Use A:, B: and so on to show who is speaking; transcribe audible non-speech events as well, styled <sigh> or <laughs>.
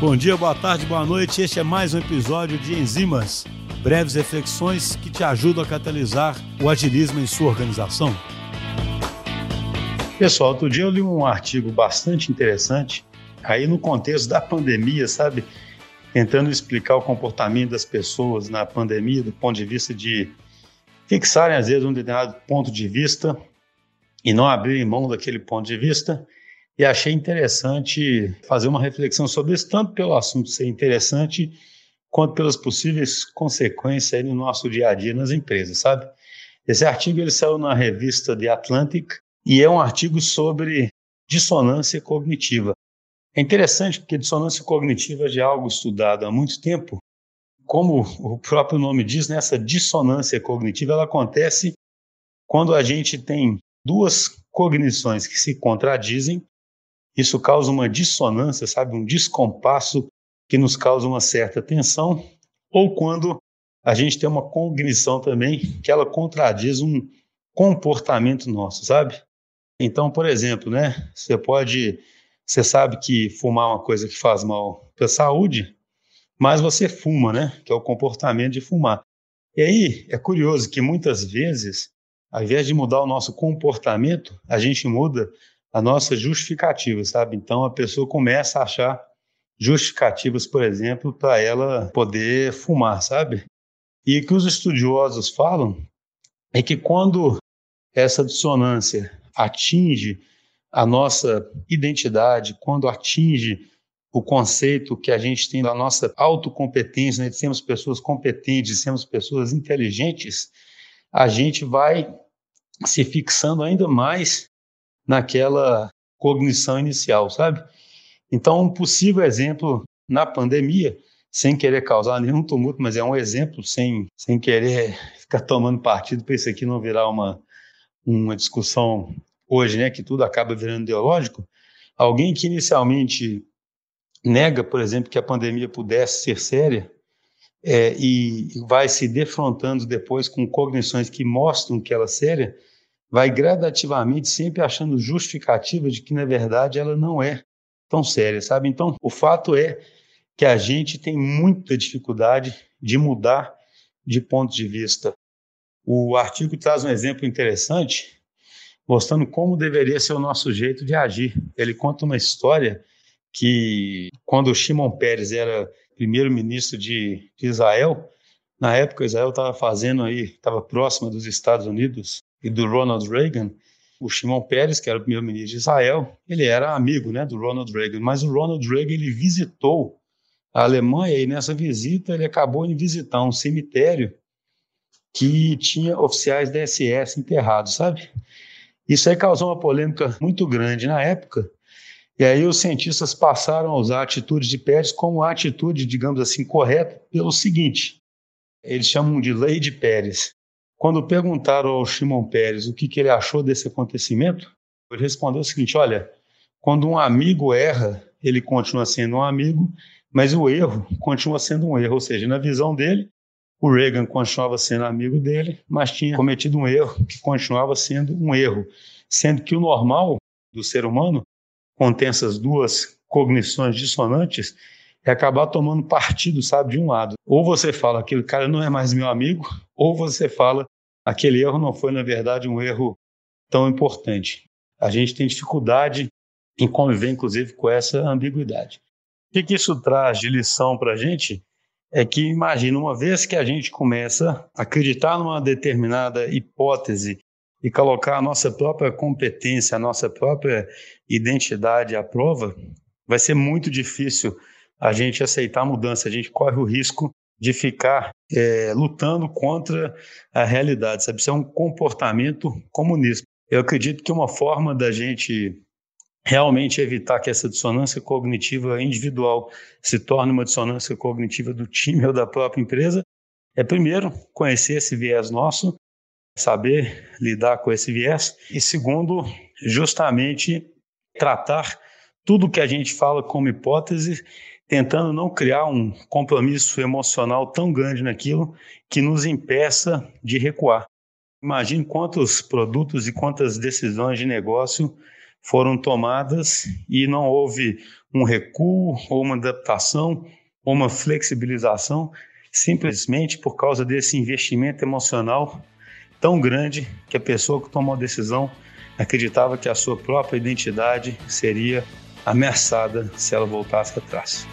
A: Bom dia, boa tarde, boa noite. Este é mais um episódio de Enzimas, breves reflexões que te ajudam a catalisar o agilismo em sua organização. Pessoal, outro dia eu li um artigo bastante interessante, aí no contexto da pandemia, sabe? Tentando explicar o comportamento das pessoas na pandemia, do ponto de vista de fixarem, às vezes, um determinado ponto de vista e não abrirem mão daquele ponto de vista e achei interessante fazer uma reflexão sobre isso, tanto pelo assunto ser interessante, quanto pelas possíveis consequências no nosso dia a dia nas empresas, sabe? Esse artigo ele saiu na revista The Atlantic e é um artigo sobre dissonância cognitiva. É interessante porque dissonância cognitiva já é algo estudado há muito tempo. Como o próprio nome diz, nessa dissonância cognitiva ela acontece quando a gente tem duas cognições que se contradizem isso causa uma dissonância, sabe, um descompasso que nos causa uma certa tensão, ou quando a gente tem uma cognição também que ela contradiz um comportamento nosso, sabe? Então, por exemplo, né, você pode, você sabe que fumar é uma coisa que faz mal para a saúde, mas você fuma, né, que é o comportamento de fumar. E aí é curioso que muitas vezes, ao invés de mudar o nosso comportamento, a gente muda a nossa justificativa, sabe? Então a pessoa começa a achar justificativas, por exemplo, para ela poder fumar, sabe? E o que os estudiosos falam é que quando essa dissonância atinge a nossa identidade, quando atinge o conceito que a gente tem da nossa autocompetência, né, de sermos pessoas competentes, de sermos pessoas inteligentes, a gente vai se fixando ainda mais naquela cognição inicial, sabe? Então, um possível exemplo na pandemia, sem querer causar nenhum tumulto, mas é um exemplo, sem, sem querer <laughs> ficar tomando partido para isso aqui não virar uma, uma discussão hoje, né, que tudo acaba virando ideológico. Alguém que inicialmente nega, por exemplo, que a pandemia pudesse ser séria, é, e vai se defrontando depois com cognições que mostram que ela é séria, vai gradativamente sempre achando justificativa de que, na verdade, ela não é tão séria, sabe? Então, o fato é que a gente tem muita dificuldade de mudar de ponto de vista. O artigo traz um exemplo interessante, mostrando como deveria ser o nosso jeito de agir. Ele conta uma história que, quando o Shimon Peres era primeiro-ministro de, de Israel, na época Israel estava fazendo aí, estava próxima dos Estados Unidos, e do Ronald Reagan, o Shimon Peres, que era o primeiro-ministro de Israel, ele era amigo né, do Ronald Reagan, mas o Ronald Reagan ele visitou a Alemanha e nessa visita ele acabou em visitar um cemitério que tinha oficiais da SS enterrados, sabe? Isso aí causou uma polêmica muito grande na época, e aí os cientistas passaram a usar a atitude de Pérez como a atitude, digamos assim, correta, pelo seguinte, eles chamam de lei de Pérez. Quando perguntaram ao Shimon Peres o que, que ele achou desse acontecimento, ele respondeu o seguinte: olha, quando um amigo erra, ele continua sendo um amigo, mas o erro continua sendo um erro. Ou seja, na visão dele, o Reagan continuava sendo amigo dele, mas tinha cometido um erro que continuava sendo um erro. Sendo que o normal do ser humano contém essas duas cognições dissonantes é acabar tomando partido, sabe, de um lado. Ou você fala, aquele cara não é mais meu amigo, ou você fala, aquele erro não foi, na verdade, um erro tão importante. A gente tem dificuldade em conviver, inclusive, com essa ambiguidade. O que, isso traz de lição para a gente? É que, imagina, uma vez que a gente começa a acreditar numa determinada hipótese e colocar a nossa própria competência, a nossa própria identidade à prova, vai ser muito difícil a gente aceitar a mudança. A gente corre o risco de ficar é, lutando contra a realidade, sabe? Isso é um comportamento comunista. Eu acredito que uma forma da gente realmente evitar que essa dissonância cognitiva individual se torne uma dissonância cognitiva do time <laughs> ou da própria empresa é, primeiro, conhecer esse viés nosso, saber lidar com esse viés, e segundo, justamente tratar tudo que a gente fala como hipótese tentando não criar um compromisso emocional tão grande naquilo que nos impeça de recuar. Imagine quantos produtos e quantas decisões de negócio foram tomadas e não houve um recuo ou uma adaptação ou uma flexibilização, simplesmente por causa desse investimento emocional tão grande que a pessoa que tomou a decisão acreditava que a sua própria identidade seria ameaçada se ela voltasse atrás.